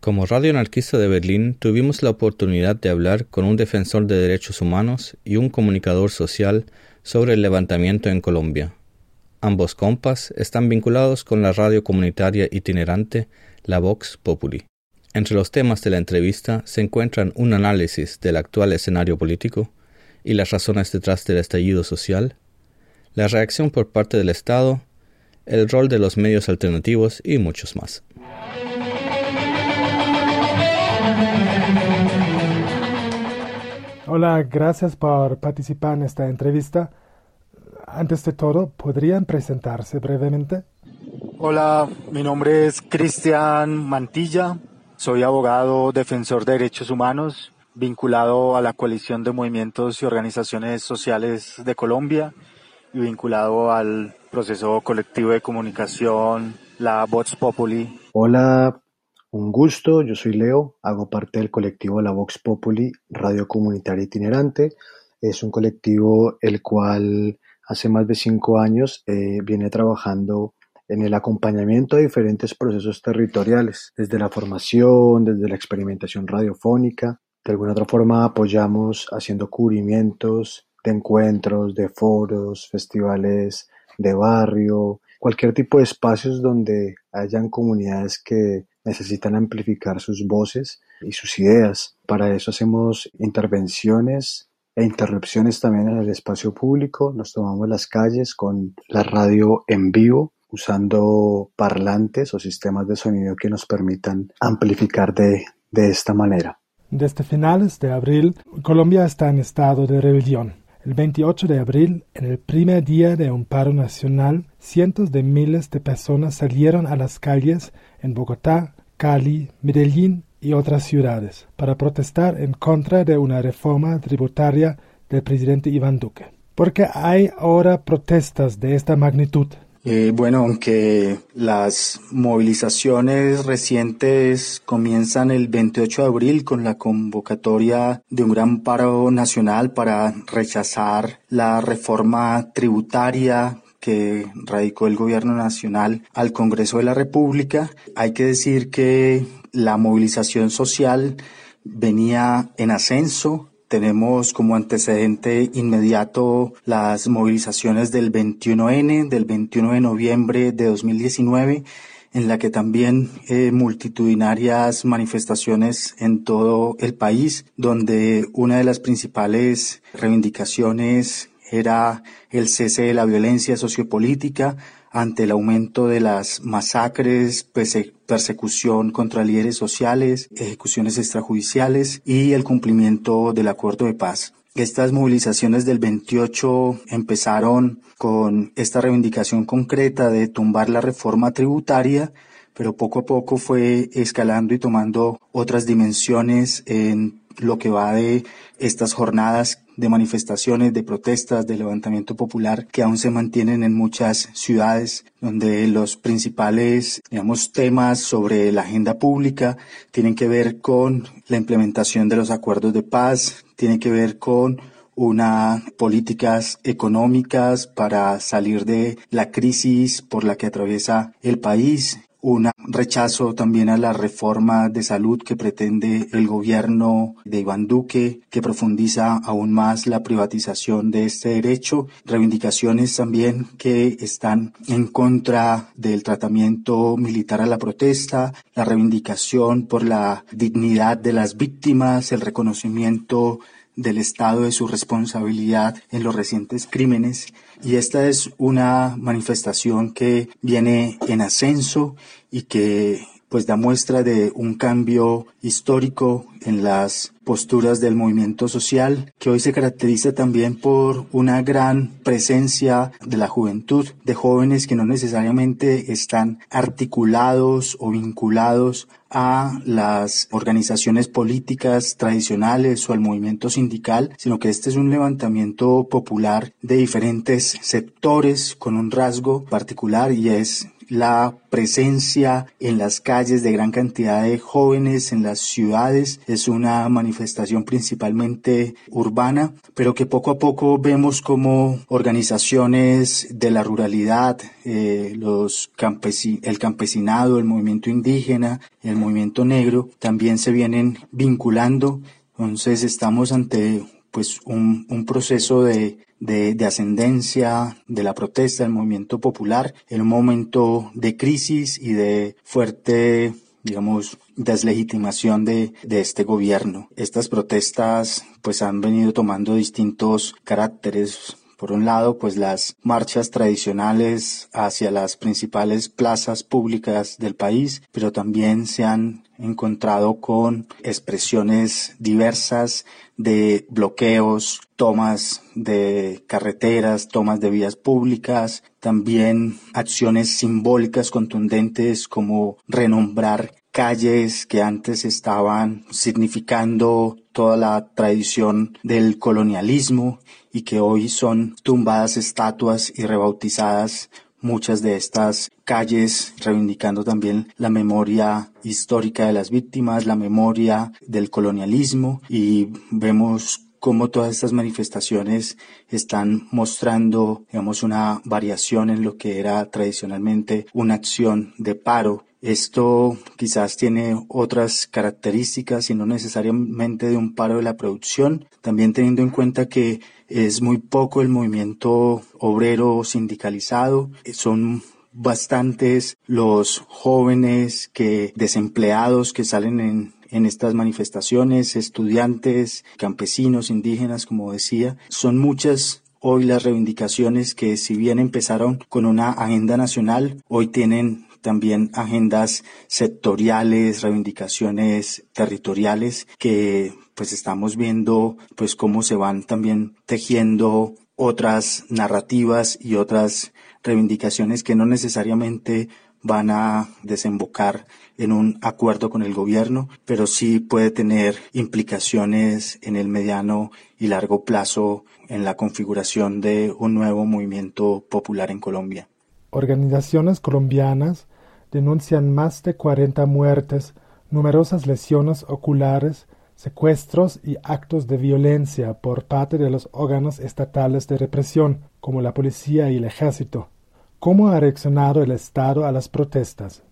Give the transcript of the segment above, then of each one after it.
Como Radio Anarquista de Berlín tuvimos la oportunidad de hablar con un defensor de derechos humanos y un comunicador social sobre el levantamiento en Colombia. Ambos compas están vinculados con la radio comunitaria itinerante La Vox Populi. Entre los temas de la entrevista se encuentran un análisis del actual escenario político y las razones detrás del estallido social, la reacción por parte del Estado, el rol de los medios alternativos y muchos más. Hola, gracias por participar en esta entrevista. Antes de todo, ¿podrían presentarse brevemente? Hola, mi nombre es Cristian Mantilla, soy abogado defensor de derechos humanos vinculado a la coalición de movimientos y organizaciones sociales de Colombia y vinculado al proceso colectivo de comunicación, la Vox Populi. Hola, un gusto, yo soy Leo, hago parte del colectivo La Vox Populi, Radio Comunitaria Itinerante. Es un colectivo el cual hace más de cinco años eh, viene trabajando en el acompañamiento a diferentes procesos territoriales, desde la formación, desde la experimentación radiofónica. De alguna otra forma apoyamos haciendo cubrimientos de encuentros, de foros, festivales de barrio, cualquier tipo de espacios donde hayan comunidades que necesitan amplificar sus voces y sus ideas. Para eso hacemos intervenciones e interrupciones también en el espacio público. Nos tomamos las calles con la radio en vivo usando parlantes o sistemas de sonido que nos permitan amplificar de, de esta manera. Desde finales de abril, Colombia está en estado de rebelión. El 28 de abril, en el primer día de un paro nacional, cientos de miles de personas salieron a las calles en Bogotá, Cali, Medellín y otras ciudades para protestar en contra de una reforma tributaria del presidente Iván Duque. ¿Por qué hay ahora protestas de esta magnitud? Eh, bueno, aunque las movilizaciones recientes comienzan el 28 de abril con la convocatoria de un gran paro nacional para rechazar la reforma tributaria que radicó el gobierno nacional al Congreso de la República, hay que decir que la movilización social venía en ascenso tenemos como antecedente inmediato las movilizaciones del 21N, del 21 de noviembre de 2019, en la que también eh, multitudinarias manifestaciones en todo el país, donde una de las principales reivindicaciones era el cese de la violencia sociopolítica, ante el aumento de las masacres, persecución contra líderes sociales, ejecuciones extrajudiciales y el cumplimiento del acuerdo de paz. Estas movilizaciones del 28 empezaron con esta reivindicación concreta de tumbar la reforma tributaria, pero poco a poco fue escalando y tomando otras dimensiones en lo que va de estas jornadas de manifestaciones, de protestas, de levantamiento popular que aún se mantienen en muchas ciudades, donde los principales, digamos, temas sobre la agenda pública tienen que ver con la implementación de los acuerdos de paz, tienen que ver con unas políticas económicas para salir de la crisis por la que atraviesa el país, un rechazo también a la reforma de salud que pretende el gobierno de Iván Duque, que profundiza aún más la privatización de este derecho, reivindicaciones también que están en contra del tratamiento militar a la protesta, la reivindicación por la dignidad de las víctimas, el reconocimiento del Estado de su responsabilidad en los recientes crímenes y esta es una manifestación que viene en ascenso y que pues da muestra de un cambio histórico en las posturas del movimiento social, que hoy se caracteriza también por una gran presencia de la juventud, de jóvenes que no necesariamente están articulados o vinculados a las organizaciones políticas tradicionales o al movimiento sindical, sino que este es un levantamiento popular de diferentes sectores con un rasgo particular y es la presencia en las calles de gran cantidad de jóvenes en las ciudades es una manifestación principalmente urbana, pero que poco a poco vemos como organizaciones de la ruralidad, eh, los el campesinado, el movimiento indígena, el movimiento negro, también se vienen vinculando. Entonces estamos ante pues un, un proceso de de, ascendencia de la protesta del movimiento popular en un momento de crisis y de fuerte digamos, deslegitimación de, de este gobierno. Estas protestas pues han venido tomando distintos caracteres por un lado, pues las marchas tradicionales hacia las principales plazas públicas del país, pero también se han encontrado con expresiones diversas de bloqueos, tomas de carreteras, tomas de vías públicas, también acciones simbólicas contundentes como renombrar calles que antes estaban significando toda la tradición del colonialismo y que hoy son tumbadas estatuas y rebautizadas muchas de estas calles, reivindicando también la memoria histórica de las víctimas, la memoria del colonialismo. Y vemos cómo todas estas manifestaciones están mostrando, digamos, una variación en lo que era tradicionalmente una acción de paro esto quizás tiene otras características y no necesariamente de un paro de la producción, también teniendo en cuenta que es muy poco el movimiento obrero sindicalizado, son bastantes los jóvenes que desempleados que salen en, en estas manifestaciones, estudiantes, campesinos, indígenas, como decía, son muchas hoy las reivindicaciones que si bien empezaron con una agenda nacional, hoy tienen también agendas sectoriales, reivindicaciones territoriales que pues estamos viendo pues cómo se van también tejiendo otras narrativas y otras reivindicaciones que no necesariamente van a desembocar en un acuerdo con el gobierno, pero sí puede tener implicaciones en el mediano y largo plazo en la configuración de un nuevo movimiento popular en Colombia. Organizaciones colombianas denuncian más de 40 muertes, numerosas lesiones oculares, secuestros y actos de violencia por parte de los órganos estatales de represión, como la policía y el ejército. ¿Cómo ha reaccionado el Estado a las protestas?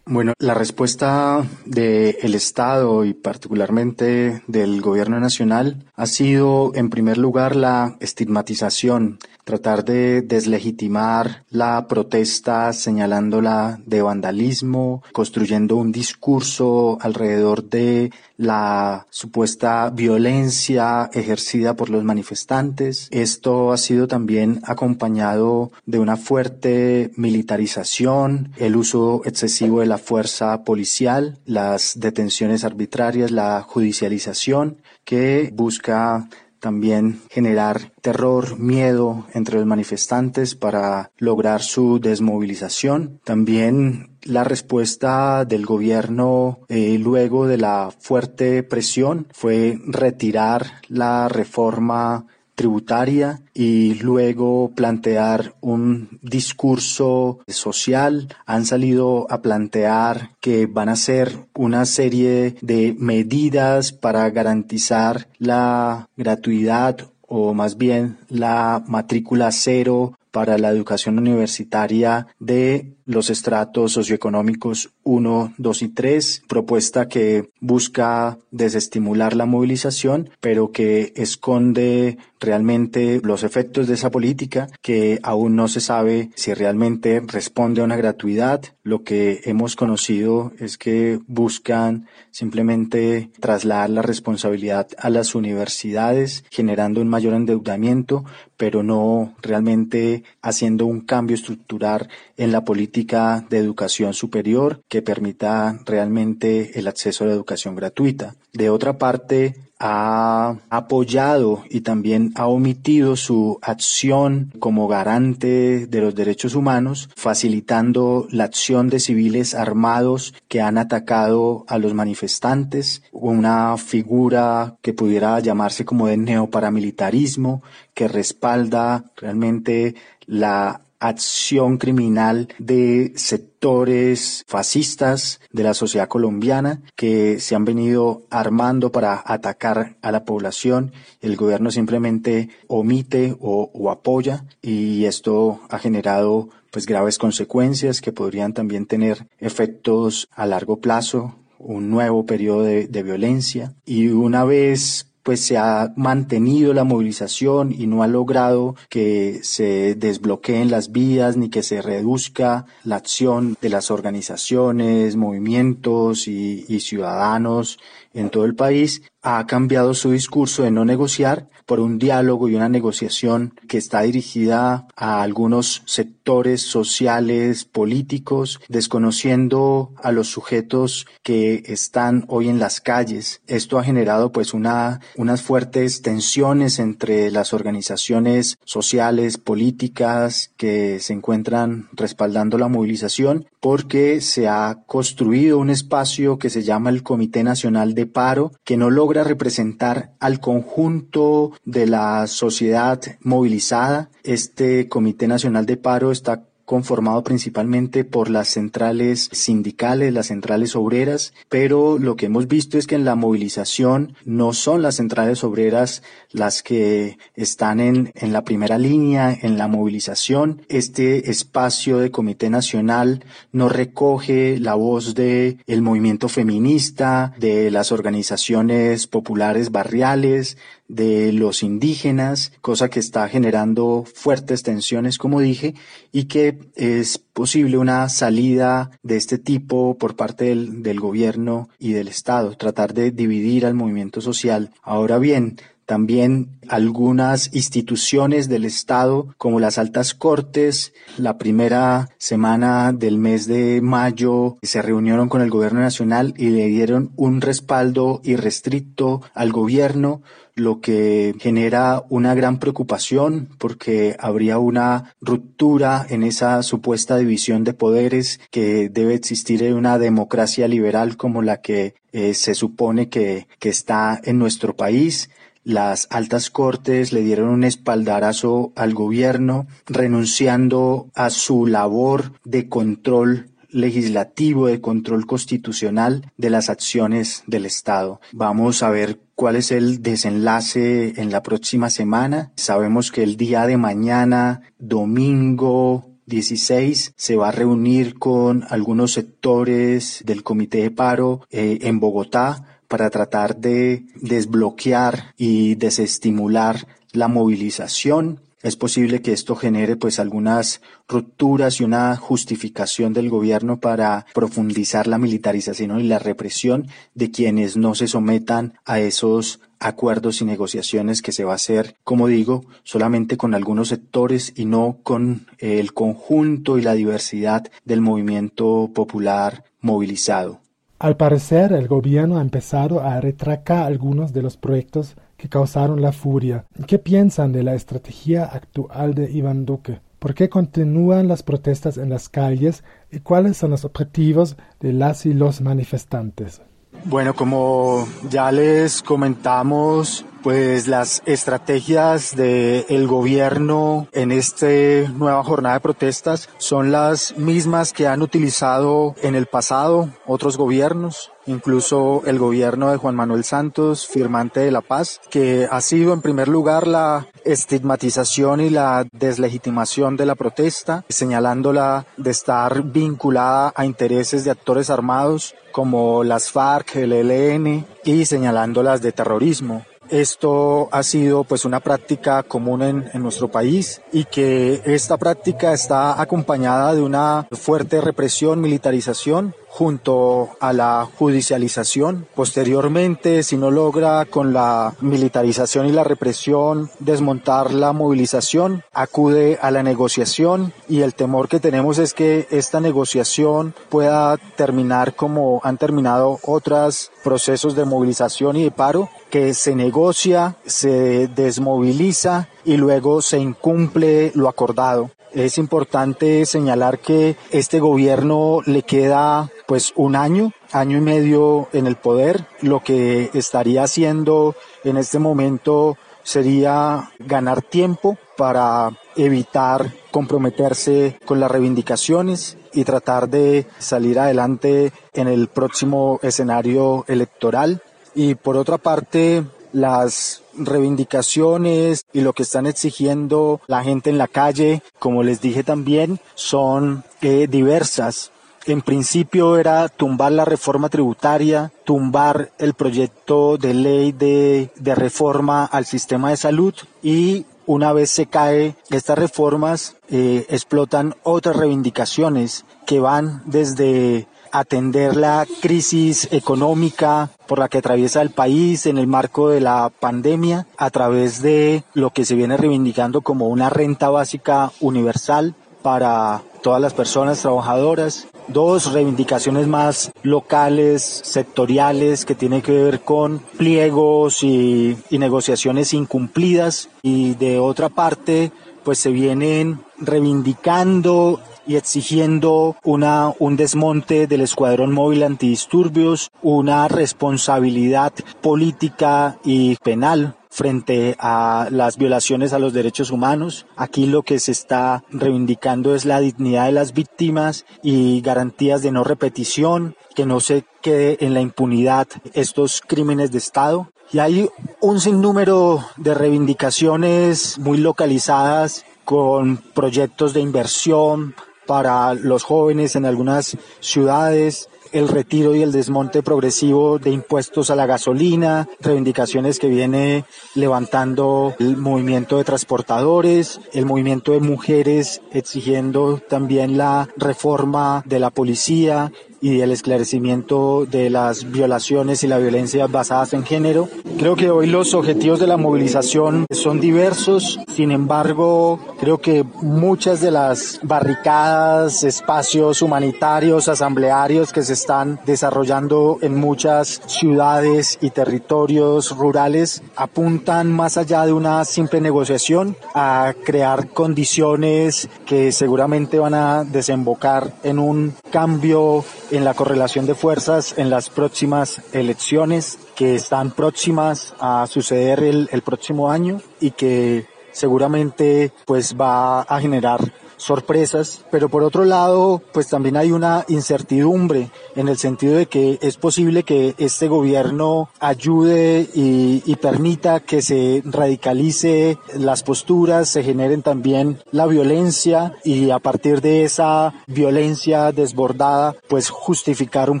Bueno, la respuesta del Estado y particularmente del Gobierno Nacional ha sido, en primer lugar, la estigmatización tratar de deslegitimar la protesta señalándola de vandalismo, construyendo un discurso alrededor de la supuesta violencia ejercida por los manifestantes. Esto ha sido también acompañado de una fuerte militarización, el uso excesivo de la fuerza policial, las detenciones arbitrarias, la judicialización que busca también generar terror, miedo entre los manifestantes para lograr su desmovilización. También la respuesta del gobierno eh, luego de la fuerte presión fue retirar la reforma tributaria y luego plantear un discurso social. Han salido a plantear que van a ser una serie de medidas para garantizar la gratuidad o más bien la matrícula cero para la educación universitaria de los estratos socioeconómicos 1, 2 y 3, propuesta que busca desestimular la movilización, pero que esconde realmente los efectos de esa política que aún no se sabe si realmente responde a una gratuidad. Lo que hemos conocido es que buscan simplemente trasladar la responsabilidad a las universidades, generando un mayor endeudamiento, pero no realmente haciendo un cambio estructural en la política de educación superior que permita realmente el acceso a la educación gratuita. De otra parte, ha apoyado y también ha omitido su acción como garante de los derechos humanos, facilitando la acción de civiles armados que han atacado a los manifestantes, una figura que pudiera llamarse como de neoparamilitarismo, que respalda realmente la acción criminal de sectores fascistas de la sociedad colombiana que se han venido armando para atacar a la población. El gobierno simplemente omite o, apoya y esto ha generado pues graves consecuencias que podrían también tener efectos a largo plazo un nuevo periodo de, violencia y una vez pues se ha mantenido la movilización y no ha logrado que se desbloqueen las vías ni que se reduzca la acción de las organizaciones, movimientos y, y ciudadanos en todo el país, ha cambiado su discurso de no negociar por un diálogo y una negociación que está dirigida a algunos sectores sociales, políticos, desconociendo a los sujetos que están hoy en las calles. Esto ha generado pues una, unas fuertes tensiones entre las organizaciones sociales, políticas que se encuentran respaldando la movilización porque se ha construido un espacio que se llama el Comité Nacional de Paro que no logra representar al conjunto de la sociedad movilizada. Este Comité Nacional de Paro está conformado principalmente por las centrales sindicales, las centrales obreras, pero lo que hemos visto es que en la movilización no son las centrales obreras las que están en, la primera línea en la movilización. Este espacio de Comité Nacional no recoge la voz de el movimiento feminista, de las organizaciones populares barriales, de los indígenas, cosa que está generando fuertes tensiones, como dije, y que es posible una salida de este tipo por parte del, del gobierno y del Estado, tratar de dividir al movimiento social. Ahora bien, también algunas instituciones del Estado, como las altas cortes, la primera semana del mes de mayo se reunieron con el gobierno nacional y le dieron un respaldo irrestricto al gobierno, lo que genera una gran preocupación porque habría una ruptura en esa supuesta división de poderes que debe existir en una democracia liberal como la que eh, se supone que, que está en nuestro país las altas cortes le dieron un espaldarazo al gobierno, renunciando a su labor de control legislativo, de control constitucional de las acciones del Estado. Vamos a ver cuál es el desenlace en la próxima semana. Sabemos que el día de mañana, domingo 16 se va a reunir con algunos sectores del comité de paro eh, en Bogotá para tratar de desbloquear y desestimular la movilización. Es posible que esto genere pues algunas rupturas y una justificación del gobierno para profundizar la militarización y la represión de quienes no se sometan a esos acuerdos y negociaciones que se va a hacer, como digo, solamente con algunos sectores y no con el conjunto y la diversidad del movimiento popular movilizado. Al parecer, el gobierno ha empezado a retracar algunos de los proyectos causaron la furia. ¿Qué piensan de la estrategia actual de Iván Duque? ¿Por qué continúan las protestas en las calles y cuáles son los objetivos de las y los manifestantes? Bueno, como ya les comentamos, pues las estrategias del gobierno en esta nueva jornada de protestas son las mismas que han utilizado en el pasado otros gobiernos incluso el gobierno de Juan Manuel Santos, firmante de la paz, que ha sido en primer lugar la estigmatización y la deslegitimación de la protesta, señalándola de estar vinculada a intereses de actores armados como las FARC, el ELN y señalándolas de terrorismo. Esto ha sido pues una práctica común en, en, nuestro país y que esta práctica está acompañada de una fuerte represión, militarización junto a la judicialización. Posteriormente, si no logra con la militarización y la represión desmontar la movilización, acude a la negociación y el temor que tenemos es que esta negociación pueda terminar como han terminado otros procesos de movilización y de paro, que se negocia, se desmoviliza y luego se incumple lo acordado. Es importante señalar que este gobierno le queda pues un año, año y medio en el poder. Lo que estaría haciendo en este momento sería ganar tiempo para evitar comprometerse con las reivindicaciones y tratar de salir adelante en el próximo escenario electoral. Y por otra parte, las reivindicaciones y lo que están exigiendo la gente en la calle, como les dije también, son eh, diversas. En principio era tumbar la reforma tributaria, tumbar el proyecto de ley de, de reforma al sistema de salud y una vez se cae estas reformas, eh, explotan otras reivindicaciones que van desde atender la crisis económica por la que atraviesa el país en el marco de la pandemia a través de lo que se viene reivindicando como una renta básica universal para todas las personas trabajadoras. Dos reivindicaciones más locales, sectoriales, que tienen que ver con pliegos y, y negociaciones incumplidas. Y de otra parte, pues se vienen reivindicando y exigiendo una, un desmonte del escuadrón móvil antidisturbios, una responsabilidad política y penal frente a las violaciones a los derechos humanos. Aquí lo que se está reivindicando es la dignidad de las víctimas y garantías de no repetición, que no se quede en la impunidad estos crímenes de Estado. Y hay un sinnúmero de reivindicaciones muy localizadas con proyectos de inversión, para los jóvenes en algunas ciudades, el retiro y el desmonte progresivo de impuestos a la gasolina, reivindicaciones que viene levantando el movimiento de transportadores, el movimiento de mujeres exigiendo también la reforma de la policía y el esclarecimiento de las violaciones y la violencia basadas en género. Creo que hoy los objetivos de la movilización son diversos, sin embargo, creo que muchas de las barricadas, espacios humanitarios, asamblearios que se están desarrollando en muchas ciudades y territorios rurales apuntan más allá de una simple negociación a crear condiciones que seguramente van a desembocar en un cambio en la correlación de fuerzas en las próximas elecciones que están próximas a suceder el, el próximo año y que seguramente pues va a generar sorpresas, pero por otro lado, pues también hay una incertidumbre en el sentido de que es posible que este gobierno ayude y, permita que se radicalice las posturas, se generen también la violencia y a partir de esa violencia desbordada, pues justificar un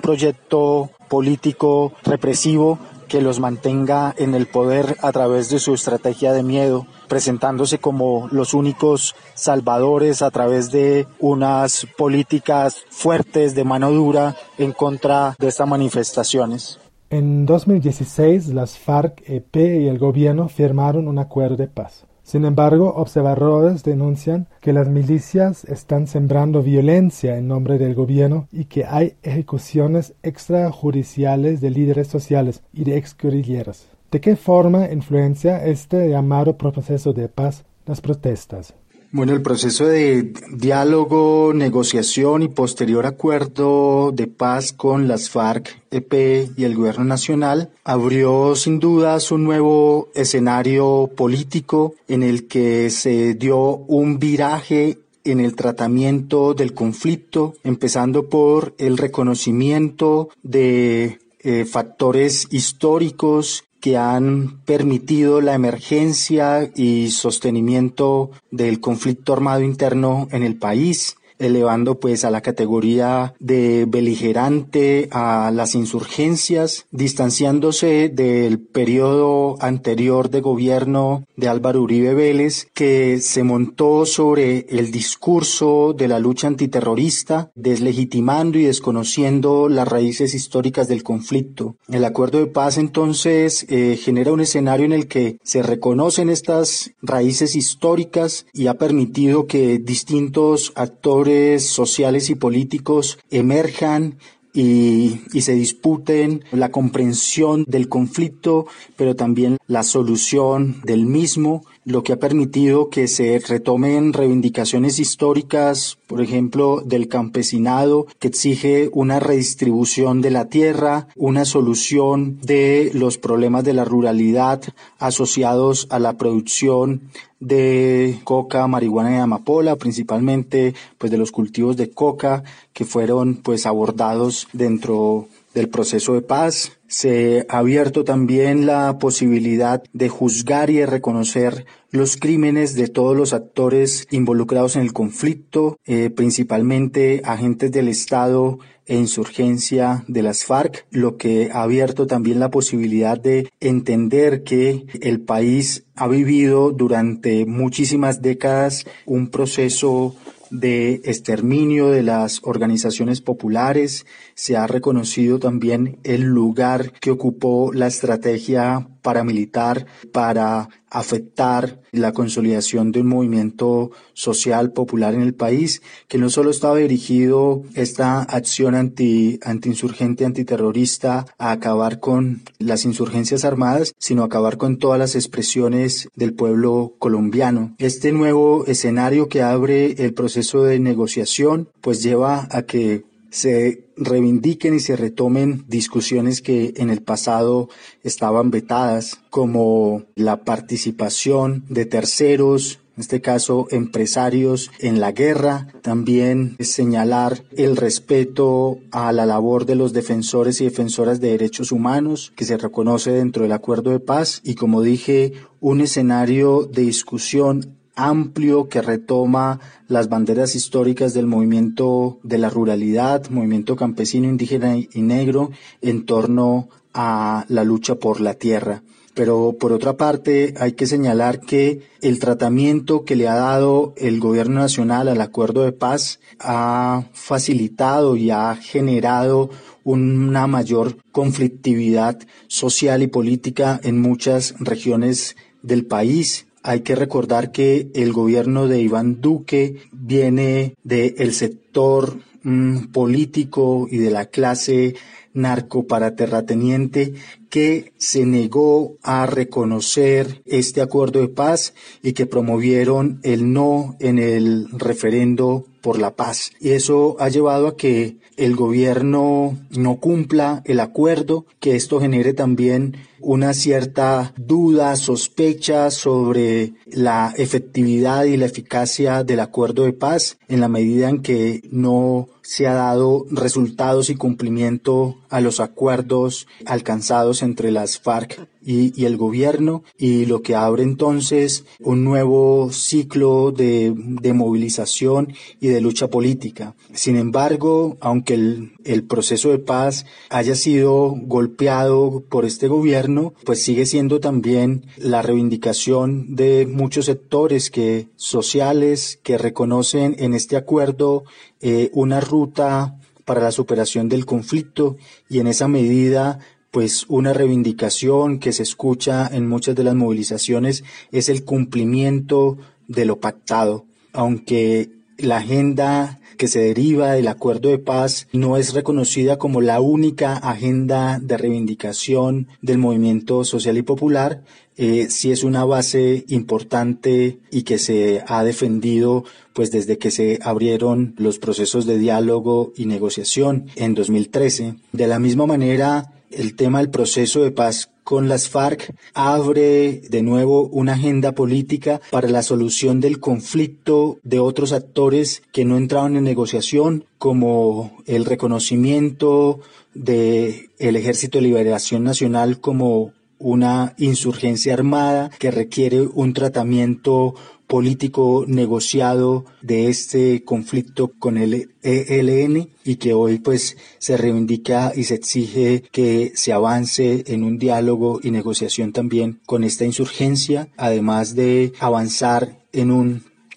proyecto político represivo que los mantenga en el poder a través de su estrategia de miedo, presentándose como los únicos salvadores a través de unas políticas fuertes de mano dura en contra de estas manifestaciones. En 2016, las FARC-EP y el gobierno firmaron un acuerdo de paz. Sin embargo, observadores denuncian que las milicias están sembrando violencia en nombre del gobierno y que hay ejecuciones extrajudiciales de líderes sociales y de exguerrilleros. ¿De qué forma influencia este llamado proceso de paz las protestas? Bueno, el proceso de diálogo, negociación y posterior acuerdo de paz con las FARC, EP y el gobierno nacional abrió sin dudas un nuevo escenario político en el que se dio un viraje en el tratamiento del conflicto, empezando por el reconocimiento de eh, factores históricos que han permitido la emergencia y sostenimiento del conflicto armado interno en el país, elevando pues a la categoría de beligerante a las insurgencias, distanciándose del periodo anterior de gobierno de Álvaro Uribe Vélez, que se montó sobre el discurso de la lucha antiterrorista, deslegitimando y desconociendo las raíces históricas del conflicto. El acuerdo de paz entonces eh, genera un escenario en el que se reconocen estas raíces históricas y ha permitido que distintos actores sociales y políticos emerjan y, y, se disputen la comprensión del conflicto, pero también la solución del mismo lo que ha permitido que se retomen reivindicaciones históricas, por ejemplo, del campesinado, que exige una redistribución de la tierra, una solución de los problemas de la ruralidad asociados a la producción de coca, marihuana y amapola, principalmente pues de los cultivos de coca que fueron pues abordados dentro del proceso de paz. Se ha abierto también la posibilidad de juzgar y de reconocer los crímenes de todos los actores involucrados en el conflicto, eh, principalmente agentes del Estado e insurgencia de las FARC, lo que ha abierto también la posibilidad de entender que el país ha vivido durante muchísimas décadas un proceso de exterminio de las organizaciones populares, se ha reconocido también el lugar que ocupó la estrategia paramilitar para afectar la consolidación de un movimiento social popular en el país, que no solo estaba dirigido esta acción anti, anti-insurgente, antiterrorista a acabar con las insurgencias armadas, sino acabar con todas las expresiones del pueblo colombiano. Este nuevo escenario que abre el proceso de negociación, pues lleva a que se reivindiquen y se retomen discusiones que en el pasado estaban vetadas, como la participación de terceros, en este caso empresarios en la guerra, también señalar el respeto a la labor de los defensores y defensoras de derechos humanos que se reconoce dentro del acuerdo de paz. Y como dije, un escenario de discusión amplio que retoma las banderas históricas del movimiento de la ruralidad, movimiento campesino, indígena y negro en torno a la lucha por la tierra. Pero por otra parte hay que señalar que el tratamiento que le ha dado el gobierno nacional al acuerdo de paz ha facilitado y ha generado una mayor conflictividad social y política en muchas regiones del país hay que recordar que el gobierno de Iván Duque viene del sector mm, político y de la clase narcoparaterrateniente que se negó a reconocer este acuerdo de paz y que promovieron el no en el referendo por la paz. Y eso ha llevado a que el gobierno no cumpla el acuerdo, que esto genere también una cierta duda, sospecha sobre la efectividad y la eficacia del acuerdo de paz en la medida en que no se ha dado resultados y cumplimiento a los acuerdos alcanzados entre las FARC y, el gobierno y lo que abre entonces un nuevo ciclo de, de movilización y de lucha política. Sin embargo, aunque el, el proceso de paz haya sido golpeado por este gobierno, pues sigue siendo también la reivindicación de muchos sectores que sociales que reconocen en este acuerdo eh, una ruta para la superación del conflicto y en esa medida pues una reivindicación que se escucha en muchas de las movilizaciones es el cumplimiento de lo pactado, aunque la agenda que se deriva del acuerdo de paz no es reconocida como la única agenda de reivindicación del movimiento social y popular, eh, sí es una base importante y que se ha defendido pues desde que se abrieron los procesos de diálogo y negociación en 2013. De la misma manera, el tema del proceso de paz con las FARC abre de nuevo una agenda política para la solución del conflicto de otros actores que no entraron en negociación, como el reconocimiento de el Ejército de Liberación Nacional como una insurgencia armada que requiere un tratamiento político negociado de este conflicto con el ELN y que hoy pues se reivindica y se exige que se avance en un diálogo y negociación también con esta insurgencia, además de avanzar en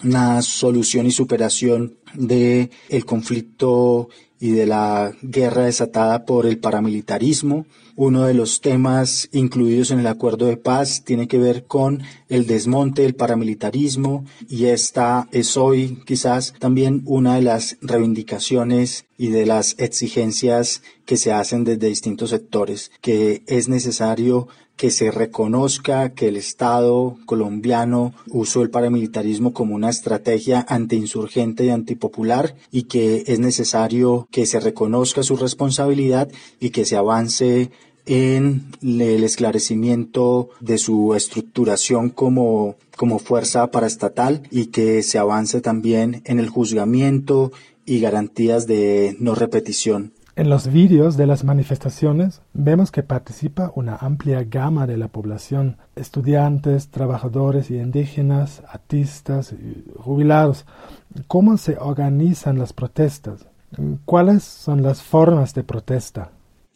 una solución y superación de el conflicto y de la guerra desatada por el paramilitarismo. Uno de los temas incluidos en el acuerdo de paz tiene que ver con el desmonte del paramilitarismo y esta es hoy quizás también una de las reivindicaciones y de las exigencias que se hacen desde distintos sectores, que es necesario que se reconozca que el Estado colombiano usó el paramilitarismo como una estrategia antiinsurgente y antipopular y que es necesario que se reconozca su responsabilidad y que se avance en el esclarecimiento de su estructuración como, como fuerza paraestatal y que se avance también en el juzgamiento y garantías de no repetición. En los vídeos de las manifestaciones vemos que participa una amplia gama de la población, estudiantes, trabajadores y indígenas, artistas y jubilados. ¿Cómo se organizan las protestas? ¿Cuáles son las formas de protesta?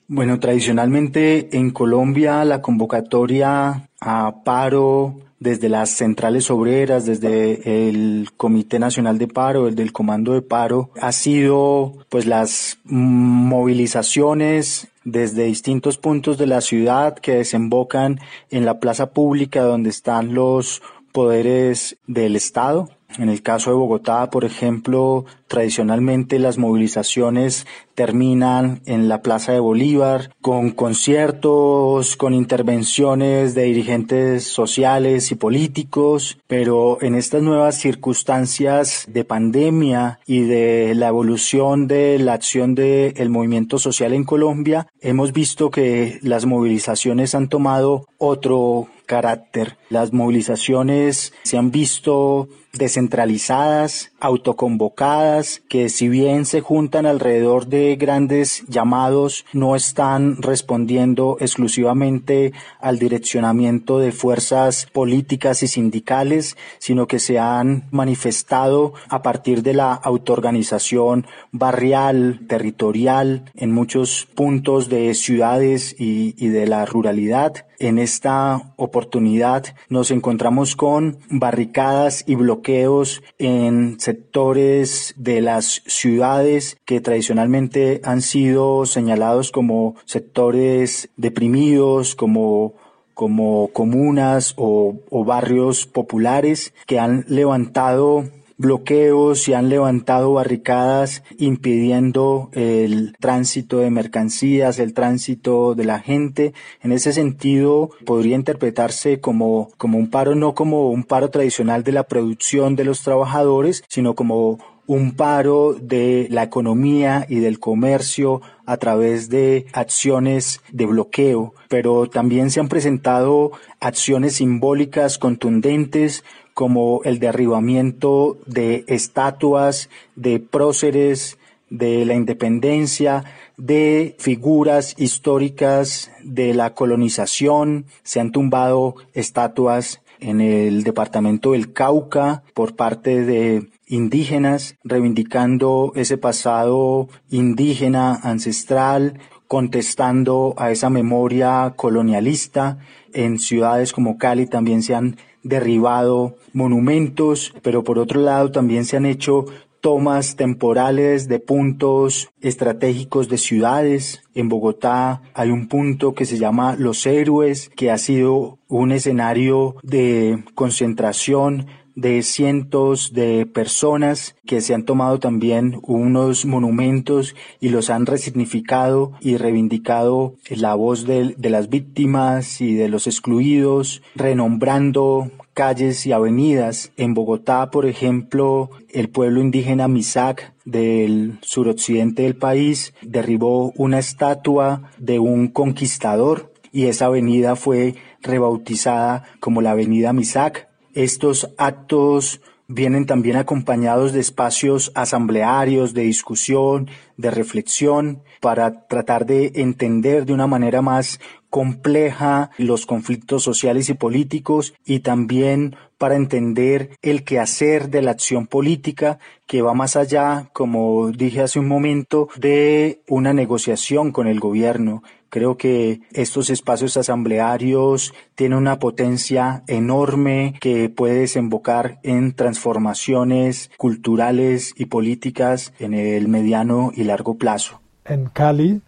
Bueno, tradicionalmente en Colombia la convocatoria a paro desde las centrales obreras, desde el Comité Nacional de Paro, el del Comando de Paro, ha sido pues las movilizaciones desde distintos puntos de la ciudad que desembocan en la plaza pública donde están los poderes del Estado, en el caso de Bogotá, por ejemplo, tradicionalmente las movilizaciones terminan en la Plaza de Bolívar con conciertos, con intervenciones de dirigentes sociales y políticos, pero en estas nuevas circunstancias de pandemia y de la evolución de la acción del movimiento social en Colombia, hemos visto que las movilizaciones han tomado otro carácter. Las movilizaciones se han visto descentralizadas, autoconvocadas, que si bien se juntan alrededor de grandes llamados, no están respondiendo exclusivamente al direccionamiento de fuerzas políticas y sindicales, sino que se han manifestado a partir de la autoorganización barrial, territorial, en muchos puntos de ciudades y, de la ruralidad. En esta oportunidad nos encontramos con barricadas y bloqueos en sectores de las ciudades que tradicionalmente han sido señalados como sectores deprimidos, como como comunas o, o barrios populares que han levantado bloqueos y han levantado barricadas impidiendo el tránsito de mercancías, el tránsito de la gente. En ese sentido, podría interpretarse como, como un paro, no como un paro tradicional de la producción de los trabajadores, sino como un paro de la economía y del comercio a través de acciones de bloqueo, pero también se han presentado acciones simbólicas contundentes como el derribamiento de estatuas, de próceres de la independencia, de figuras históricas de la colonización. Se han tumbado estatuas en el departamento del Cauca por parte de indígenas, reivindicando ese pasado indígena ancestral, contestando a esa memoria colonialista. En ciudades como Cali también se han derribado monumentos, pero por otro lado también se han hecho tomas temporales de puntos estratégicos de ciudades. En Bogotá hay un punto que se llama Los Héroes, que ha sido un escenario de concentración de cientos de personas que se han tomado también unos monumentos y los han resignificado y reivindicado la voz de, de las víctimas y de los excluidos, renombrando calles y avenidas. En Bogotá, por ejemplo, el pueblo indígena Misak del suroccidente del país derribó una estatua de un conquistador y esa avenida fue rebautizada como la avenida Misak estos actos vienen también acompañados de espacios asamblearios, de discusión, de reflexión, para tratar de entender de una manera más compleja los conflictos sociales y políticos y también para entender el quehacer de la acción política que va más allá, como dije hace un momento, de una negociación con el gobierno. Creo que estos espacios asamblearios tienen una potencia enorme que puede desembocar en transformaciones culturales y políticas en el mediano y largo plazo. En Cali,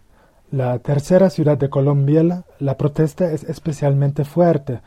la tercera ciudad de Colombia, la, protesta es especialmente fuerte.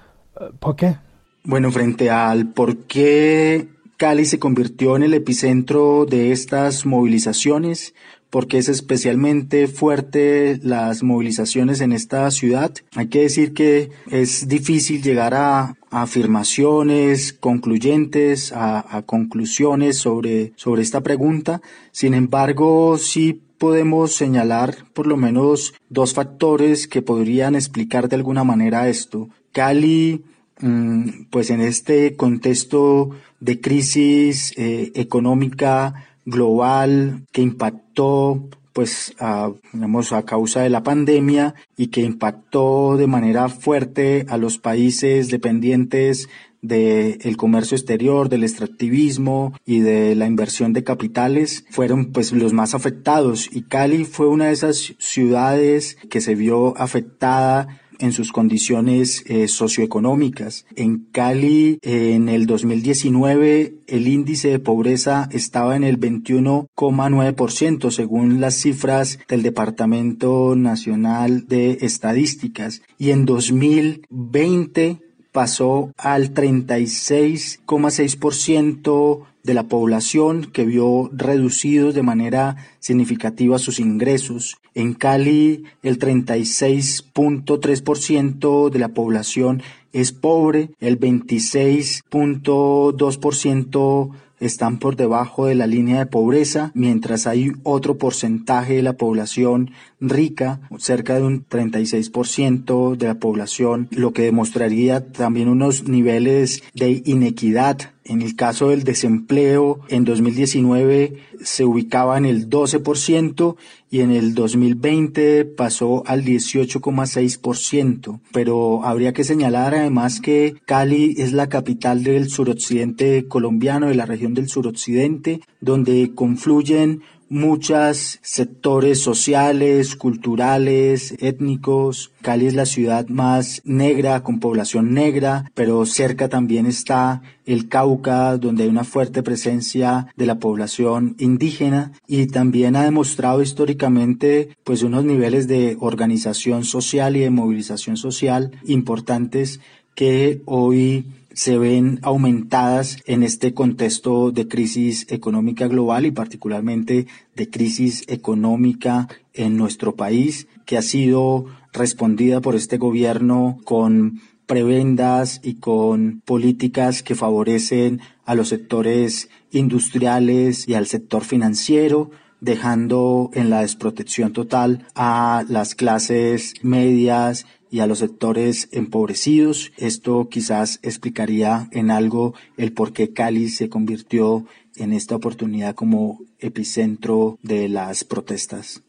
¿Por qué? Bueno, frente al por qué Cali se convirtió en el epicentro de estas movilizaciones, porque es especialmente fuerte las movilizaciones en esta ciudad. Hay que decir que es difícil llegar a, afirmaciones concluyentes, a, conclusiones sobre, sobre esta pregunta. Sin embargo, sí podemos señalar por lo menos dos factores que podrían explicar de alguna manera esto. Cali, mm, pues en este contexto de crisis eh, económica global que impactó pues a, digamos, a causa de la pandemia y que impactó de manera fuerte a los países dependientes del comercio exterior, del extractivismo y de la inversión de capitales fueron pues los más afectados. Y Cali fue una de esas ciudades que se vio afectada en sus condiciones eh, socioeconómicas. En Cali, en el 2019, el índice de pobreza estaba en el 21,9% según las cifras del Departamento Nacional de Estadísticas. Y en 2020 pasó al 36,6% de la población que vio reducidos de manera significativa sus ingresos. En Cali, el 36.3% de la población es pobre, el 26.2% están por debajo de la línea de pobreza, mientras hay otro porcentaje de la población rica, cerca de un 36% de la población, lo que demostraría también unos niveles de inequidad en el caso del desempleo, en 2019 se ubicaba en el 12% y en el 2020 pasó al 18,6%. Pero habría que señalar además que Cali es la capital del suroccidente colombiano, de la región del suroccidente, donde confluyen muchos sectores sociales, culturales, étnicos. Cali es la ciudad más negra, con población negra, pero cerca también está el Cauca, donde hay una fuerte presencia de la población indígena y también ha demostrado históricamente pues unos niveles de organización social y de movilización social importantes que hoy se ven aumentadas en este contexto de crisis económica global y particularmente de crisis económica en nuestro país, que ha sido respondida por este gobierno con prebendas y con políticas que favorecen a los sectores industriales y al sector financiero, dejando en la desprotección total a las clases medias y a los sectores empobrecidos. Esto quizás explicaría en algo el por qué Cali se convirtió en esta oportunidad como epicentro de las protestas.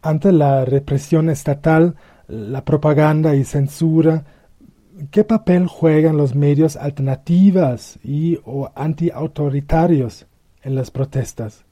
Ante la represión estatal, la propaganda y censura, ¿qué papel juegan los medios alternativas y o antiautoritarios en las protestas?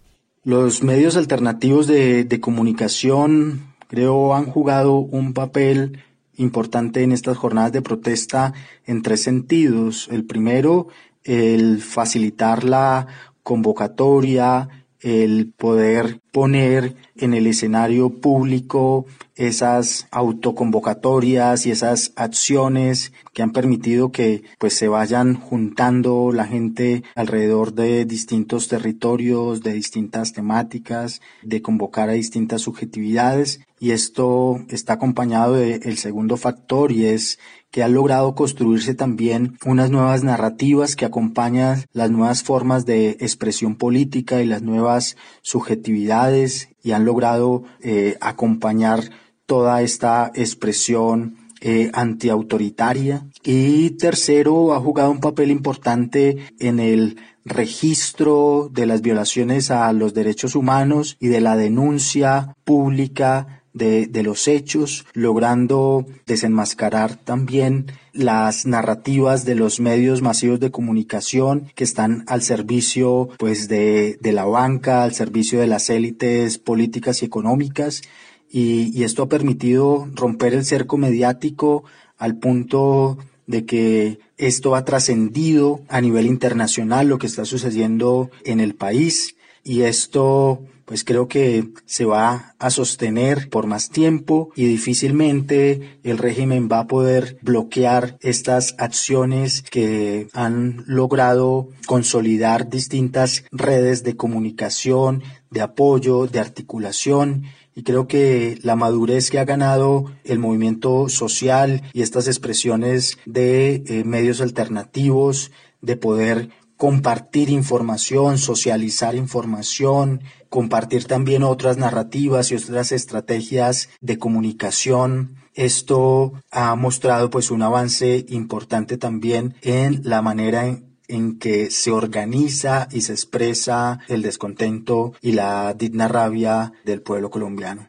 Los medios alternativos de, de comunicación creo han jugado un papel importante en estas jornadas de protesta en tres sentidos. El primero, el facilitar la convocatoria, el poder poner en el escenario público esas autoconvocatorias y esas acciones que han permitido que pues se vayan juntando la gente alrededor de distintos territorios, de distintas temáticas, de convocar a distintas subjetividades. Y esto está acompañado del segundo factor y es que ha logrado construirse también unas nuevas narrativas que acompañan las nuevas formas de expresión política y las nuevas subjetividades y han logrado eh, acompañar toda esta expresión eh, antiautoritaria. Y tercero, ha jugado un papel importante en el registro de las violaciones a los derechos humanos y de la denuncia pública de, de, los hechos, logrando desenmascarar también las narrativas de los medios masivos de comunicación que están al servicio pues de, de la banca, al servicio de las élites políticas y económicas. Y, y esto ha permitido romper el cerco mediático al punto de que esto ha trascendido a nivel internacional lo que está sucediendo en el país. Y esto pues creo que se va a sostener por más tiempo y difícilmente el régimen va a poder bloquear estas acciones que han logrado consolidar distintas redes de comunicación, de apoyo, de articulación. Y creo que la madurez que ha ganado el movimiento social y estas expresiones de eh, medios alternativos, de poder compartir información, socializar información, compartir también otras narrativas y otras estrategias de comunicación. Esto ha mostrado pues un avance importante también en la manera en, que se organiza y se expresa el descontento y la digna rabia del pueblo colombiano.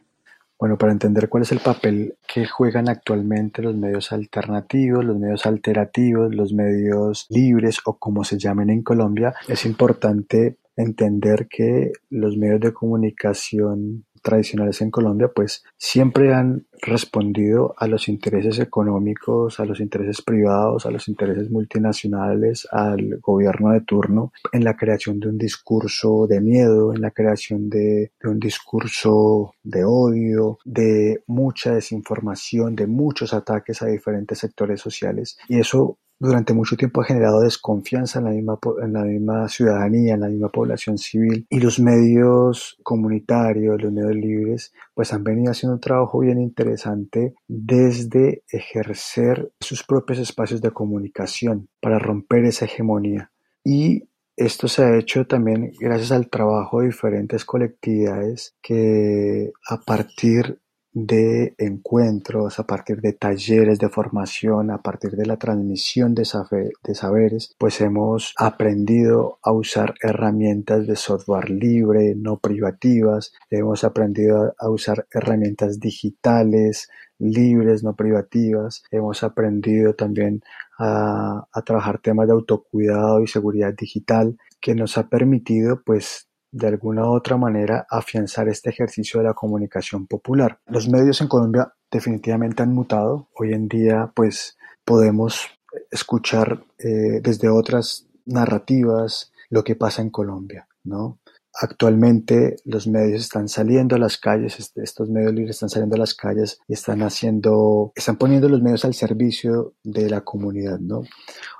Bueno, para entender cuál es el papel que juegan actualmente los medios alternativos, los medios alterativos, los medios libres o como se llamen en Colombia, es importante entender que los medios de comunicación tradicionales en Colombia, pues siempre han respondido a los intereses económicos, a los intereses privados, a los intereses multinacionales, al gobierno de turno, en la creación de un discurso de miedo, en la creación de, un discurso de odio, de mucha desinformación, de muchos ataques a diferentes sectores sociales. Y eso durante mucho tiempo ha generado desconfianza en la misma, en la misma ciudadanía, en la misma población civil y los medios comunitarios, los medios libres, pues han venido haciendo un trabajo bien interesante desde ejercer sus propios espacios de comunicación para romper esa hegemonía. Y esto se ha hecho también gracias al trabajo de diferentes colectividades que a partir de encuentros, a partir de talleres de formación, a partir de la transmisión de, saberes, pues hemos aprendido a usar herramientas de software libre, no privativas, hemos aprendido a usar herramientas digitales, libres, no privativas, hemos aprendido también a, a trabajar temas de autocuidado y seguridad digital que nos ha permitido pues de alguna u otra manera afianzar este ejercicio de la comunicación popular. Los medios en Colombia definitivamente han mutado. Hoy en día pues podemos escuchar eh, desde otras narrativas lo que pasa en Colombia, ¿no? Actualmente los medios están saliendo a las calles, estos medios libres están saliendo a las calles y están haciendo, están poniendo los medios al servicio de la comunidad, ¿no?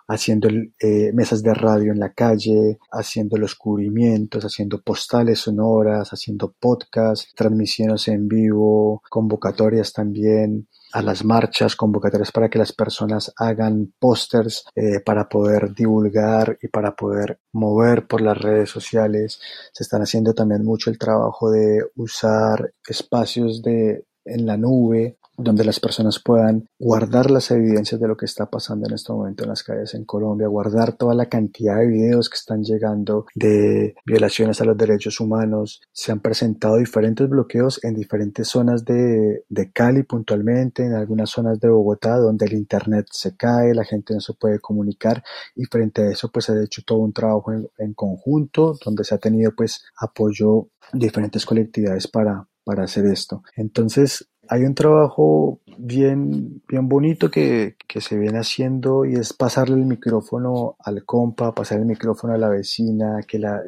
Haciendo eh, mesas de radio en la calle, haciendo los cubrimientos, haciendo postales sonoras, haciendo podcasts, transmisiones en vivo, convocatorias también, a las marchas, convocatorias para que las personas hagan pósters eh, para poder divulgar y para poder mover por las redes sociales. Se están haciendo también mucho el trabajo de usar espacios de en la nube donde las personas puedan guardar las evidencias de lo que está pasando en este momento en las calles en Colombia, guardar toda la cantidad de videos que están llegando de violaciones a los derechos humanos. Se han presentado diferentes bloqueos en diferentes zonas de, de Cali puntualmente, en algunas zonas de Bogotá donde el Internet se cae, la gente no se puede comunicar y frente a eso pues se ha hecho todo un trabajo en, en conjunto donde se ha tenido pues apoyo diferentes colectividades para, para hacer esto. Entonces, hay un trabajo bien, bien bonito que, que, se viene haciendo y es pasarle el micrófono al compa, pasar el micrófono a la vecina, que, la,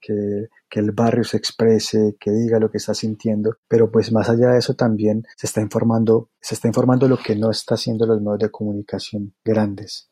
que, el barrio se exprese, que diga lo que está sintiendo, pero pues más allá de eso también se está informando, se está informando lo que no está haciendo los medios de comunicación grandes.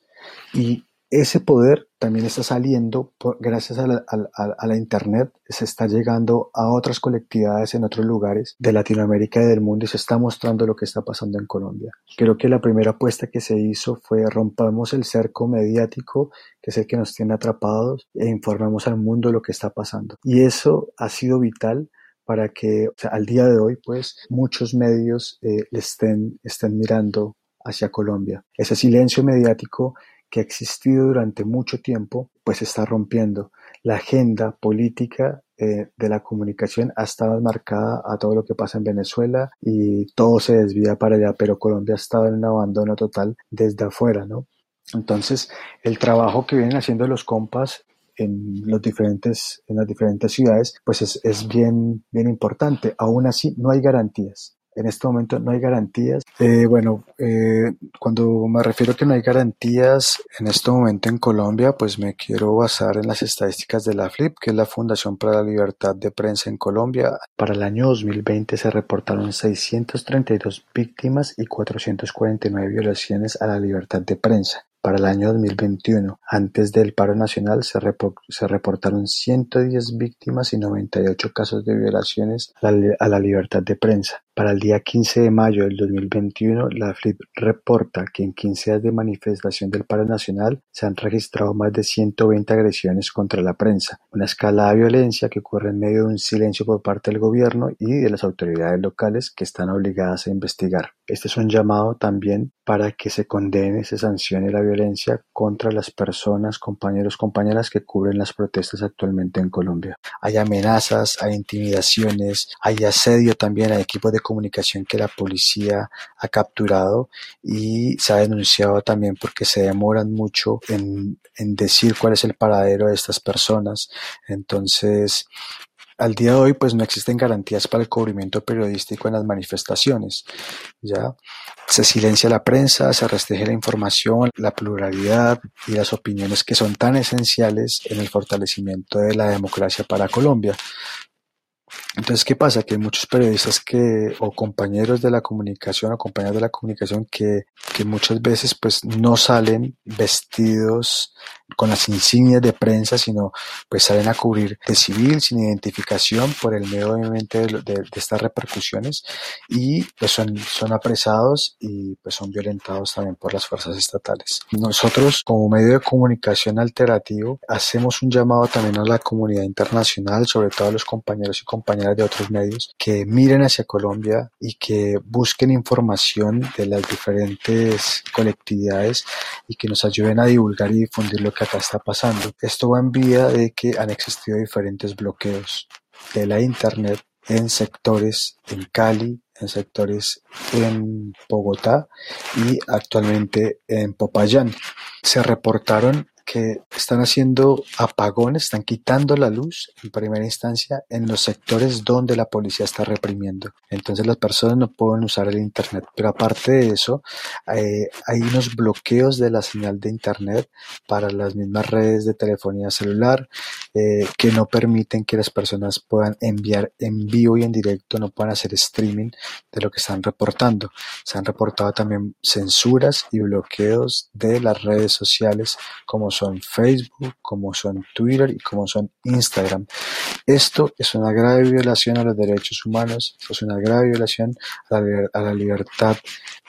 Y ese poder también está saliendo gracias a la, Internet, se está llegando a otras colectividades en otros lugares de Latinoamérica y del mundo y se está mostrando lo que está pasando en Colombia. Creo que la primera apuesta que se hizo fue rompamos el cerco mediático, que es el que nos tiene atrapados, e informemos al mundo lo que está pasando. Y eso ha sido vital para que al día de hoy pues muchos medios eh, estén, estén mirando hacia Colombia. Ese silencio mediático que ha existido durante mucho tiempo, pues está rompiendo. La agenda política eh, de la comunicación ha estado marcada a todo lo que pasa en Venezuela y todo se desvía para allá, pero Colombia ha estado en un abandono total desde afuera, ¿no? Entonces, el trabajo que vienen haciendo los compas en, los diferentes, en las diferentes ciudades, pues es, es bien, bien importante. Aún así, no hay garantías. En este momento no hay garantías. Eh, bueno, eh, cuando me refiero a que no hay garantías en este momento en Colombia, pues me quiero basar en las estadísticas de la FLIP, que es la Fundación para la Libertad de Prensa en Colombia. Para el año 2020 se reportaron 632 víctimas y 449 violaciones a la libertad de prensa. Para el año 2021, antes del paro nacional, se, reportaron 110 víctimas y 98 casos de violaciones a la, libertad de prensa. Para el día 15 de mayo del 2021, la FLIP reporta que en 15 días de manifestación del paro nacional se han registrado más de 120 agresiones contra la prensa, una escala de violencia que ocurre en medio de un silencio por parte del gobierno y de las autoridades locales que están obligadas a investigar. Este es un llamado también para que se condene, se sancione la violencia contra las personas, compañeros, compañeras que cubren las protestas actualmente en Colombia. Hay amenazas, hay intimidaciones, hay asedio también a equipos de comunicación que la policía ha capturado y se ha denunciado también porque se demoran mucho en, decir cuál es el paradero de estas personas. Entonces, al día de hoy, pues no existen garantías para el cubrimiento periodístico en las manifestaciones. Ya se silencia la prensa, se restringe la información, la pluralidad y las opiniones que son tan esenciales en el fortalecimiento de la democracia para Colombia. Entonces, ¿qué pasa? Que hay muchos periodistas que, o compañeros de la comunicación, o compañeros de la comunicación que, que muchas veces pues no salen vestidos con las insignias de prensa, sino pues salen a cubrir de civil, sin identificación, por el medio obviamente de, de, estas repercusiones, y pues son, son apresados y pues son violentados también por las fuerzas estatales. Nosotros, como medio de comunicación alternativo, hacemos un llamado también a la comunidad internacional, sobre todo a los compañeros y compañeras de otros medios que miren hacia Colombia y que busquen información de las diferentes colectividades y que nos ayuden a divulgar y difundir lo que acá está pasando. Esto va en vía de que han existido diferentes bloqueos de la Internet en sectores en Cali, en sectores en Bogotá y actualmente en Popayán. Se reportaron que están haciendo apagones, están quitando la luz en primera instancia en los sectores donde la policía está reprimiendo. Entonces las personas no pueden usar el Internet. Pero aparte de eso, eh, hay unos bloqueos de la señal de Internet para las mismas redes de telefonía celular eh, que no permiten que las personas puedan enviar en vivo y en directo, no puedan hacer streaming de lo que están reportando. Se han reportado también censuras y bloqueos de las redes sociales como son Facebook, como son Twitter y como son Instagram. Esto es una grave violación a los derechos humanos, es una grave violación a la, libertad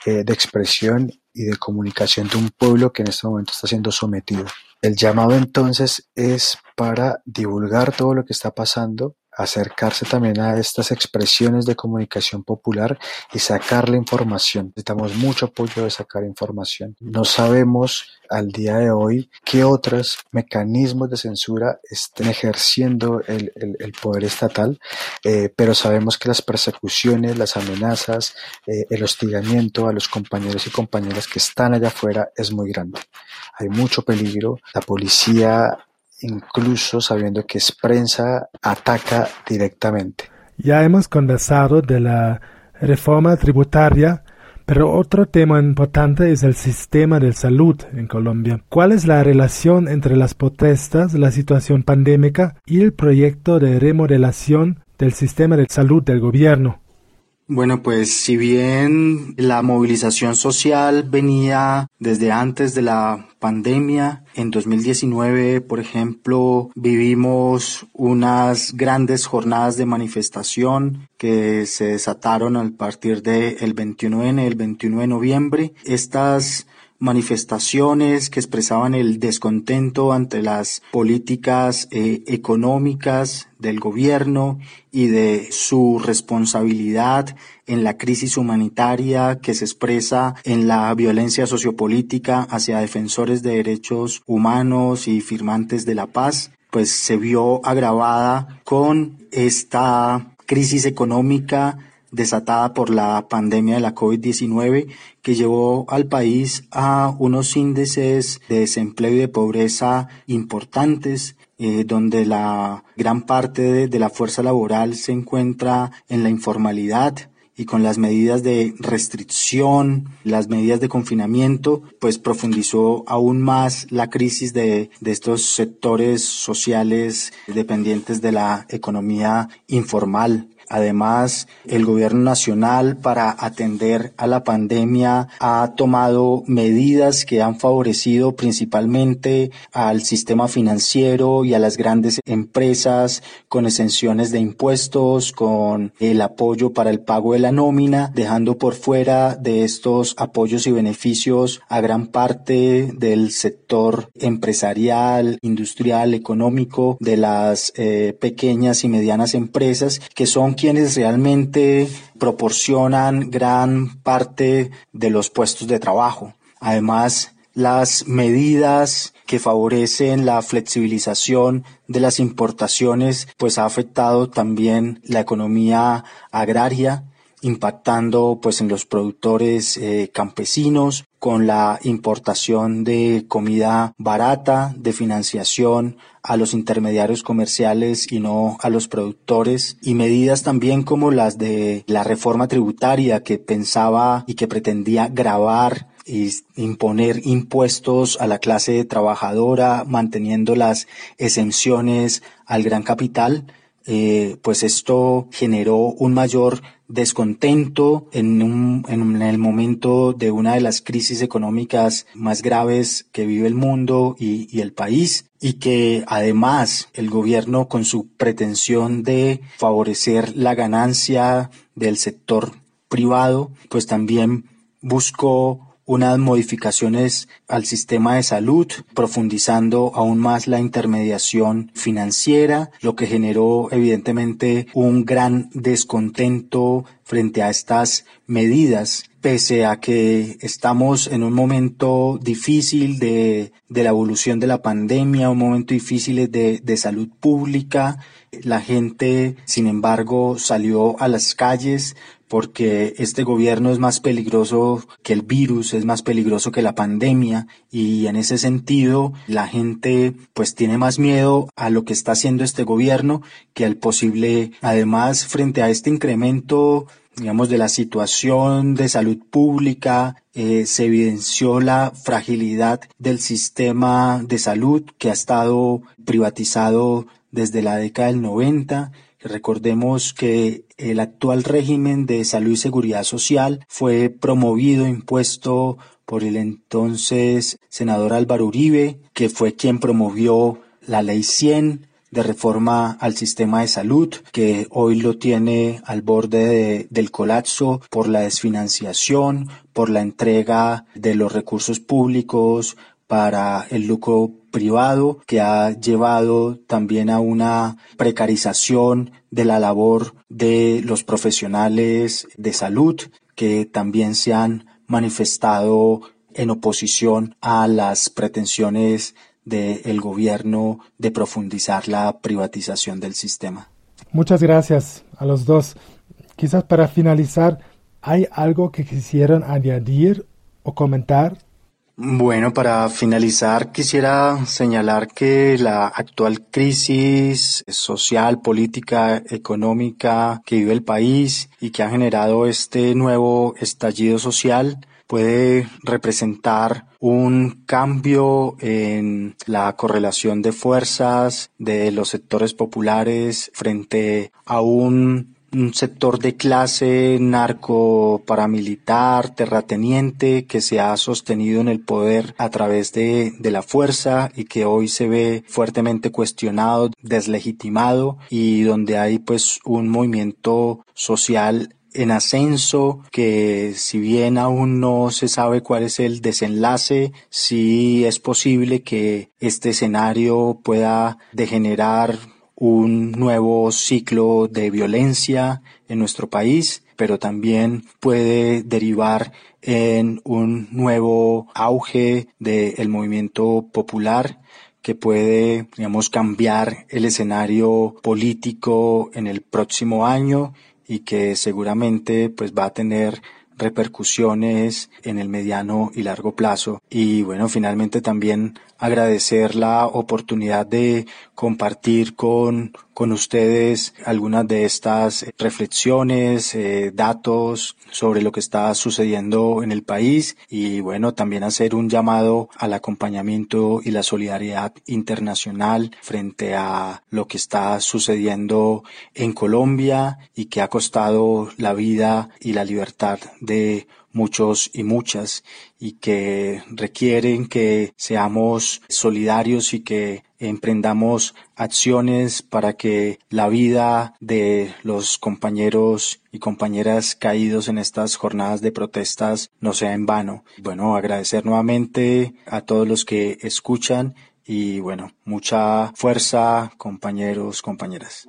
eh, de expresión y de comunicación de un pueblo que en este momento está siendo sometido. El llamado entonces es para divulgar todo lo que está pasando acercarse también a estas expresiones de comunicación popular y sacar la información. Necesitamos mucho apoyo de sacar información. No sabemos al día de hoy qué otros mecanismos de censura estén ejerciendo el, poder estatal, eh, pero sabemos que las persecuciones, las amenazas, eh, el hostigamiento a los compañeros y compañeras que están allá afuera es muy grande. Hay mucho peligro. La policía incluso sabiendo que es prensa, ataca directamente. Ya hemos conversado de la reforma tributaria, pero otro tema importante es el sistema de salud en Colombia. ¿Cuál es la relación entre las protestas, la situación pandémica y el proyecto de remodelación del sistema de salud del gobierno? Bueno, pues si bien la movilización social venía desde antes de la pandemia, en 2019, por ejemplo, vivimos unas grandes jornadas de manifestación que se desataron a partir del 21N, el 21 de noviembre. Estas manifestaciones que expresaban el descontento ante las políticas eh, económicas del gobierno y de su responsabilidad en la crisis humanitaria que se expresa en la violencia sociopolítica hacia defensores de derechos humanos y firmantes de la paz, pues se vio agravada con esta crisis económica desatada por la pandemia de la COVID-19 que llevó al país a unos índices de desempleo y de pobreza importantes, eh, donde la gran parte de la fuerza laboral se encuentra en la informalidad, y con las medidas de restricción, las medidas de confinamiento, pues profundizó aún más la crisis de, de estos sectores sociales dependientes de la economía informal. Además, el gobierno nacional para atender a la pandemia ha tomado medidas que han favorecido principalmente al sistema financiero y a las grandes empresas con exenciones de impuestos, con el apoyo para el pago de la nómina, dejando por fuera de estos apoyos y beneficios a gran parte del sector empresarial, industrial, económico, de las eh, pequeñas y medianas empresas que son quienes realmente proporcionan gran parte de los puestos de trabajo. Además, las medidas que favorecen la flexibilización de las importaciones, pues ha afectado también la economía agraria impactando pues en los productores eh, campesinos con la importación de comida barata, de financiación a los intermediarios comerciales y no a los productores y medidas también como las de la reforma tributaria que pensaba y que pretendía grabar y imponer impuestos a la clase trabajadora manteniendo las exenciones al gran capital eh, pues esto generó un mayor descontento en, un, en el momento de una de las crisis económicas más graves que vive el mundo y, y el país y que además el gobierno con su pretensión de favorecer la ganancia del sector privado pues también buscó unas modificaciones al sistema de salud, profundizando aún más la intermediación financiera, lo que generó evidentemente un gran descontento frente a estas medidas, pese a que estamos en un momento difícil de, de la evolución de la pandemia, un momento difícil de, de salud pública, la gente, sin embargo, salió a las calles porque este gobierno es más peligroso que el virus, es más peligroso que la pandemia y en ese sentido la gente pues tiene más miedo a lo que está haciendo este gobierno que al posible, además frente a este incremento digamos, de la situación de salud pública, eh, se evidenció la fragilidad del sistema de salud que ha estado privatizado desde la década del 90 Recordemos que el actual régimen de salud y seguridad social fue promovido, impuesto por el entonces senador Álvaro Uribe, que fue quien promovió la ley 100 de reforma al sistema de salud, que hoy lo tiene al borde del colapso por la desfinanciación, por la entrega de los recursos públicos para el lucro privado que ha llevado también a una precarización de la labor de los profesionales de salud que también se han manifestado en oposición a las pretensiones del gobierno de profundizar la privatización del sistema. Muchas gracias a los dos. Quizás para finalizar, ¿hay algo que quisieran añadir o comentar bueno, para finalizar quisiera señalar que la actual crisis social, política, económica que vive el país y que ha generado este nuevo estallido social puede representar un cambio en la correlación de fuerzas de los sectores populares frente a un un sector de clase narco paramilitar, terrateniente, que se ha sostenido en el poder a través de, de la fuerza y que hoy se ve fuertemente cuestionado, deslegitimado y donde hay pues un movimiento social en ascenso, que si bien aún no se sabe cuál es el desenlace, sí es posible que este escenario pueda degenerar un nuevo ciclo de violencia en nuestro país, pero también puede derivar en un nuevo auge del movimiento popular que puede, digamos, cambiar el escenario político en el próximo año y que seguramente pues va a tener repercusiones en el mediano y largo plazo. Y bueno, finalmente también agradecer la oportunidad de compartir con, con ustedes algunas de estas reflexiones, eh, datos sobre lo que está sucediendo en el país y bueno, también hacer un llamado al acompañamiento y la solidaridad internacional frente a lo que está sucediendo en Colombia y que ha costado la vida y la libertad de muchos y muchas y que requieren que seamos solidarios y que emprendamos acciones para que la vida de los compañeros y compañeras caídos en estas jornadas de protestas no sea en vano. Bueno, agradecer nuevamente a todos los que escuchan y bueno, mucha fuerza compañeros, compañeras.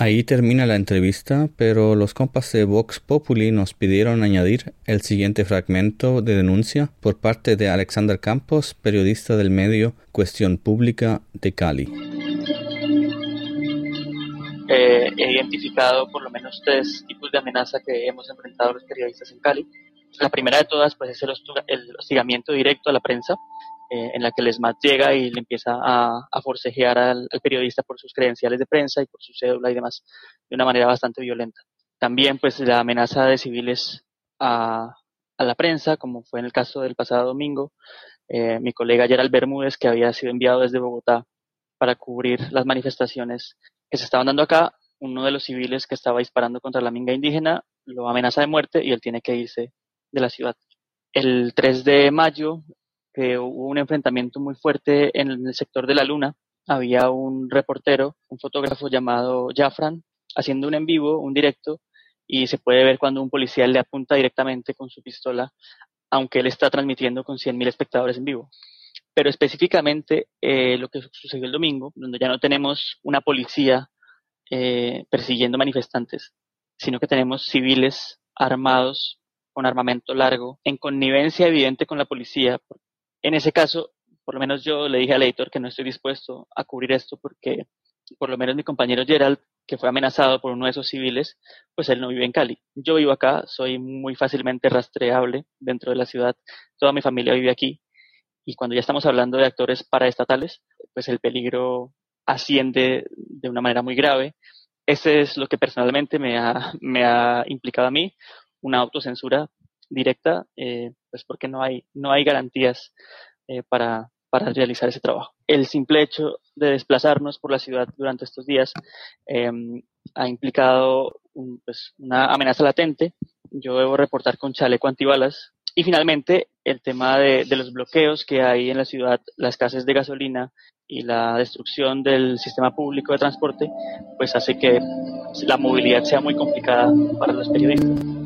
Ahí termina la entrevista, pero los compas de Vox Populi nos pidieron añadir el siguiente fragmento de denuncia por parte de Alexander Campos, periodista del medio Cuestión Pública de Cali. Eh, he identificado por lo menos tres tipos de amenaza que hemos enfrentado los periodistas en Cali. La primera de todas pues, es el, hostigamiento directo a la prensa, eh, en la que el SMAT llega y le empieza a, forcejear al, periodista por sus credenciales de prensa y por su cédula y demás, de una manera bastante violenta. También pues la amenaza de civiles a, la prensa, como fue en el caso del pasado domingo, eh, mi colega Gerald Bermúdez, que había sido enviado desde Bogotá para cubrir las manifestaciones que se estaban dando acá, uno de los civiles que estaba disparando contra la minga indígena lo amenaza de muerte y él tiene que irse de la ciudad. El 3 de mayo hubo un enfrentamiento muy fuerte en el sector de la Luna. Había un reportero, un fotógrafo llamado Jafran, haciendo un en vivo, un directo, y se puede ver cuando un policía le apunta directamente con su pistola, aunque él está transmitiendo con 100.000 espectadores en vivo. Pero específicamente eh, lo que sucedió el domingo, donde ya no tenemos una policía eh, persiguiendo manifestantes, sino que tenemos civiles armados con armamento largo, en connivencia evidente con la policía, en ese caso, por lo menos yo le dije al editor que no estoy dispuesto a cubrir esto porque por lo menos mi compañero Gerald, que fue amenazado por uno de esos civiles, pues él no vive en Cali. Yo vivo acá, soy muy fácilmente rastreable dentro de la ciudad, toda mi familia vive aquí y cuando ya estamos hablando de actores paraestatales, pues el peligro asciende de una manera muy grave. Ese es lo que personalmente me ha, me ha implicado a mí, una autocensura directa, eh, pues porque no hay, no hay garantías eh, para, para realizar ese trabajo. El simple hecho de desplazarnos por la ciudad durante estos días em, ha implicado pues, una amenaza latente. Yo debo reportar con chaleco antibalas. Y finalmente, el tema de, de los bloqueos que hay en la ciudad, la escasez de gasolina y la destrucción del sistema público de transporte, pues hace que la movilidad sea muy complicada para los periodistas.